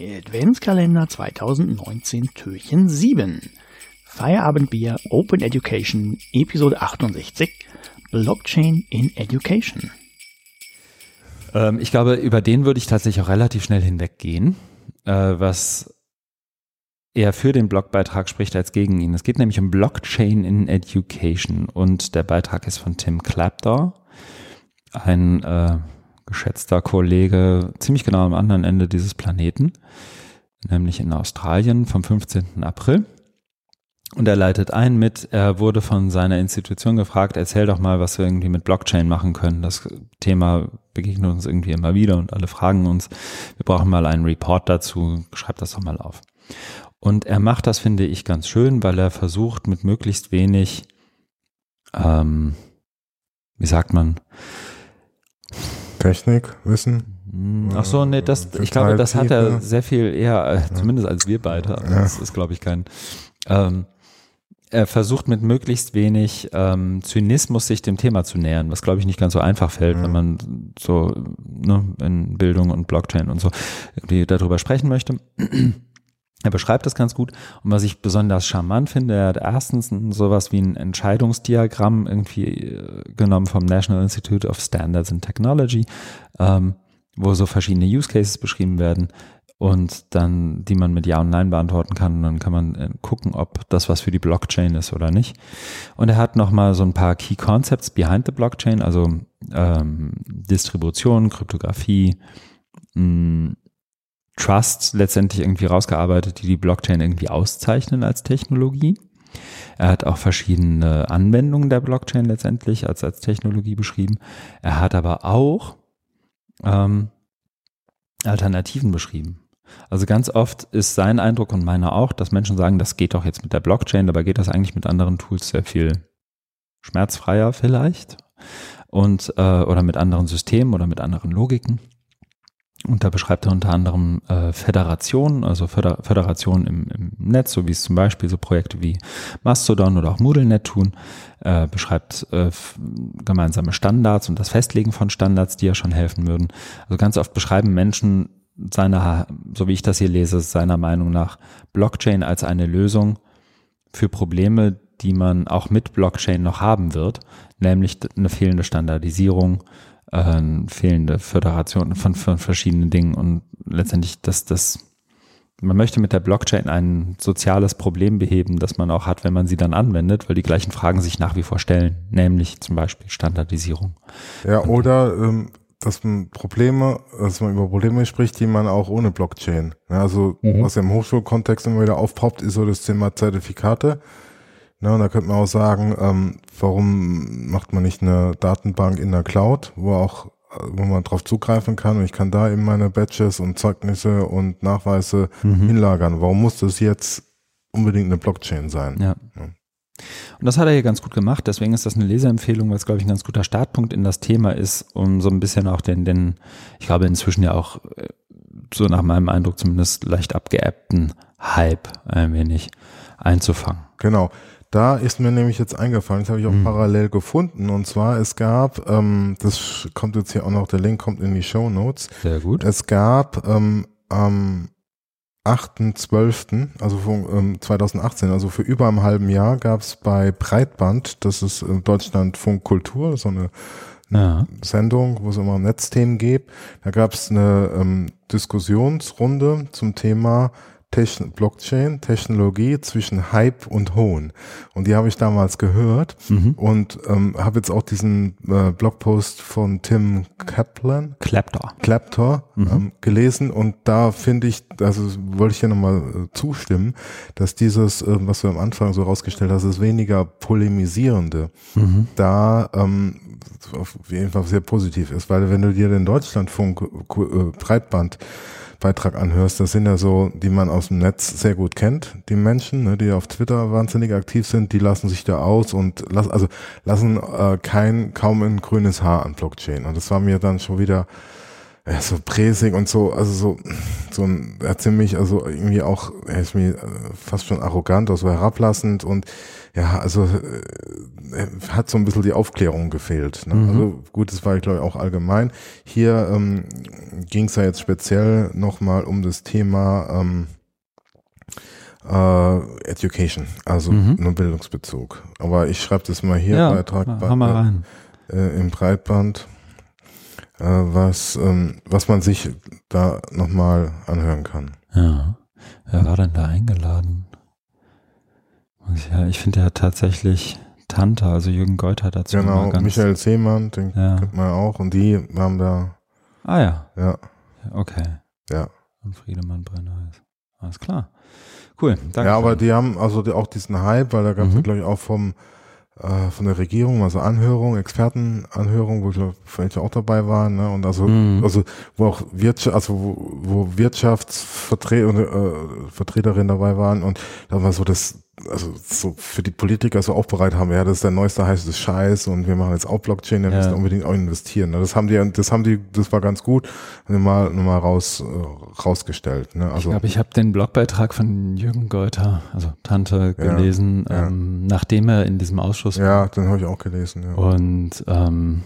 Adventskalender 2019 Türchen 7. Feierabendbier Open Education Episode 68 Blockchain in Education. Ähm, ich glaube, über den würde ich tatsächlich auch relativ schnell hinweggehen, äh, was eher für den Blogbeitrag spricht als gegen ihn. Es geht nämlich um Blockchain in Education und der Beitrag ist von Tim Claptor, ein äh, geschätzter Kollege ziemlich genau am anderen Ende dieses Planeten, nämlich in Australien vom 15. April. Und er leitet ein mit, er wurde von seiner Institution gefragt, erzähl doch mal, was wir irgendwie mit Blockchain machen können. Das Thema begegnet uns irgendwie immer wieder und alle fragen uns, wir brauchen mal einen Report dazu, schreib das doch mal auf. Und er macht das, finde ich, ganz schön, weil er versucht mit möglichst wenig, ähm, wie sagt man, Technik, Wissen. Hm, ach so, nee, das, ich glaube, das hat er sehr viel eher, äh, zumindest als wir beide. Das ist, glaube ich, kein. Ähm, er versucht mit möglichst wenig ähm, Zynismus sich dem Thema zu nähern, was glaube ich nicht ganz so einfach fällt, mhm. wenn man so ne, in Bildung und Blockchain und so irgendwie darüber sprechen möchte. Er beschreibt das ganz gut. Und was ich besonders charmant finde, er hat erstens sowas wie ein Entscheidungsdiagramm irgendwie äh, genommen vom National Institute of Standards and Technology, ähm, wo so verschiedene Use Cases beschrieben werden und dann, die man mit Ja und Nein beantworten kann. Und dann kann man äh, gucken, ob das was für die Blockchain ist oder nicht. Und er hat nochmal so ein paar Key Concepts behind the Blockchain, also ähm, Distribution, Kryptographie, mh, Trust letztendlich irgendwie rausgearbeitet, die die Blockchain irgendwie auszeichnen als Technologie. Er hat auch verschiedene Anwendungen der Blockchain letztendlich als, als Technologie beschrieben. Er hat aber auch ähm, Alternativen beschrieben. Also ganz oft ist sein Eindruck und meiner auch, dass Menschen sagen, das geht doch jetzt mit der Blockchain, dabei geht das eigentlich mit anderen Tools sehr viel schmerzfreier vielleicht und äh, oder mit anderen Systemen oder mit anderen Logiken. Und da beschreibt er unter anderem äh, Föderationen, also Föder Föderationen im, im Netz, so wie es zum Beispiel so Projekte wie Mastodon oder auch MoodleNet tun, äh, beschreibt äh, gemeinsame Standards und das Festlegen von Standards, die ja schon helfen würden. Also ganz oft beschreiben Menschen seiner, so wie ich das hier lese, seiner Meinung nach Blockchain als eine Lösung für Probleme, die man auch mit Blockchain noch haben wird, nämlich eine fehlende Standardisierung, äh, fehlende Föderation von, von verschiedenen Dingen und letztendlich, dass das man möchte mit der Blockchain ein soziales Problem beheben, das man auch hat, wenn man sie dann anwendet, weil die gleichen Fragen sich nach wie vor stellen, nämlich zum Beispiel Standardisierung. Ja, oder ähm, dass man Probleme, dass man über Probleme spricht, die man auch ohne Blockchain. Ja, also mhm. was ja im Hochschulkontext immer wieder aufpoppt, ist so das Thema Zertifikate. Ne, und da könnte man auch sagen, ähm, warum macht man nicht eine Datenbank in der Cloud, wo auch wo man drauf zugreifen kann und ich kann da eben meine Badges und Zeugnisse und Nachweise mhm. hinlagern. Warum muss das jetzt unbedingt eine Blockchain sein? Ja. ja. Und das hat er hier ganz gut gemacht, deswegen ist das eine Leseempfehlung, weil es, glaube ich, ein ganz guter Startpunkt in das Thema ist, um so ein bisschen auch den, den ich glaube, inzwischen ja auch äh, so nach meinem Eindruck zumindest leicht abgeebbten Hype ein wenig einzufangen. Genau. Da ist mir nämlich jetzt eingefallen, das habe ich auch mhm. parallel gefunden. Und zwar, es gab, ähm, das kommt jetzt hier auch noch, der Link kommt in die Show Notes. Sehr gut. Es gab ähm, am 8.12., also von, ähm, 2018, also für über einem halben Jahr, gab es bei Breitband, das ist in Deutschland Funkkultur, so eine ja. Sendung, wo es immer Netzthemen gibt. Da gab es eine ähm, Diskussionsrunde zum Thema Techn Blockchain, Technologie zwischen Hype und Hohn. Und die habe ich damals gehört mhm. und ähm, habe jetzt auch diesen äh, Blogpost von Tim Kaplan, Claptor, Claptor mhm. ähm, gelesen und da finde ich, also wollte ich hier nochmal äh, zustimmen, dass dieses, äh, was du am Anfang so rausgestellt hast, ist weniger polemisierende, mhm. da ähm, auf jeden Fall sehr positiv ist, weil wenn du dir den Deutschlandfunk äh, Breitband Beitrag anhörst, das sind ja so, die man aus dem Netz sehr gut kennt, die Menschen, ne, die auf Twitter wahnsinnig aktiv sind, die lassen sich da aus und lassen, also lassen äh, kein, kaum ein grünes Haar an Blockchain. Und das war mir dann schon wieder ja, so präsig und so, also so, so ein, hat ziemlich, also irgendwie auch, er ist mir äh, fast schon arrogant, also herablassend und ja, also äh, hat so ein bisschen die Aufklärung gefehlt. Ne? Mhm. Also gut, das war ich glaube ich auch allgemein. Hier ähm, ging es ja jetzt speziell nochmal um das Thema ähm, äh, Education, also mhm. nur Bildungsbezug. Aber ich schreibe das mal hier ja, Beitrag bei, rein. Äh, im Breitband, äh, was, ähm, was man sich da nochmal anhören kann. Ja. Wer war denn da eingeladen? Ja, ich finde ja tatsächlich Tante, also Jürgen Geuter dazu. Genau, Michael Seemann, den ja. kennt man auch. Und die waren da. Ah ja. Ja. Okay. Ja. Und Friedemann Brenner ist. Alles klar. Cool. Danke. Ja, aber die haben also auch diesen Hype, weil da gab es, mhm. glaube ich, auch vom äh, von der Regierung, also Anhörung, Expertenanhörung, wo ich glaube, vielleicht auch dabei waren, ne? Und also, mhm. also wo auch Wirtschaft, also wo, wo Wirtschaftsvertreter äh, Vertreterinnen dabei waren und da war so das also so für die Politiker so aufbereitet haben, ja, das ist der neueste heiße Scheiß und wir machen jetzt auch Blockchain, wir ja. müssen unbedingt auch investieren. Ne? Das haben die, das haben die, das war ganz gut, mal, mal raus, äh, rausgestellt. Ne? Also, ich glaube, ich habe den Blogbeitrag von Jürgen Geuter, also Tante, gelesen, ja, ja. Ähm, nachdem er in diesem Ausschuss war. Ja, den habe ich auch gelesen. Ja. Und ähm,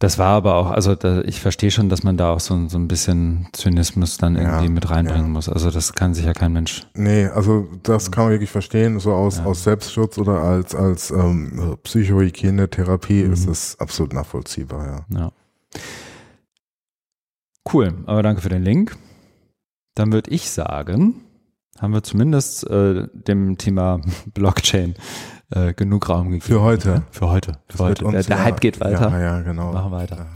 das war aber auch, also da, ich verstehe schon, dass man da auch so, so ein bisschen Zynismus dann irgendwie ja, mit reinbringen ja. muss. Also das kann sich ja kein Mensch. Nee, also das kann man wirklich verstehen, so aus, ja. aus Selbstschutz oder als, als ähm, Psychohygiene-Therapie mhm. ist es absolut nachvollziehbar, ja. Cool, aber danke für den Link. Dann würde ich sagen, haben wir zumindest äh, dem Thema Blockchain äh, genug Raum gegeben. Für heute. Für heute. Für heute. Der, der Hype geht weiter. Ja, ja, genau. Machen weiter.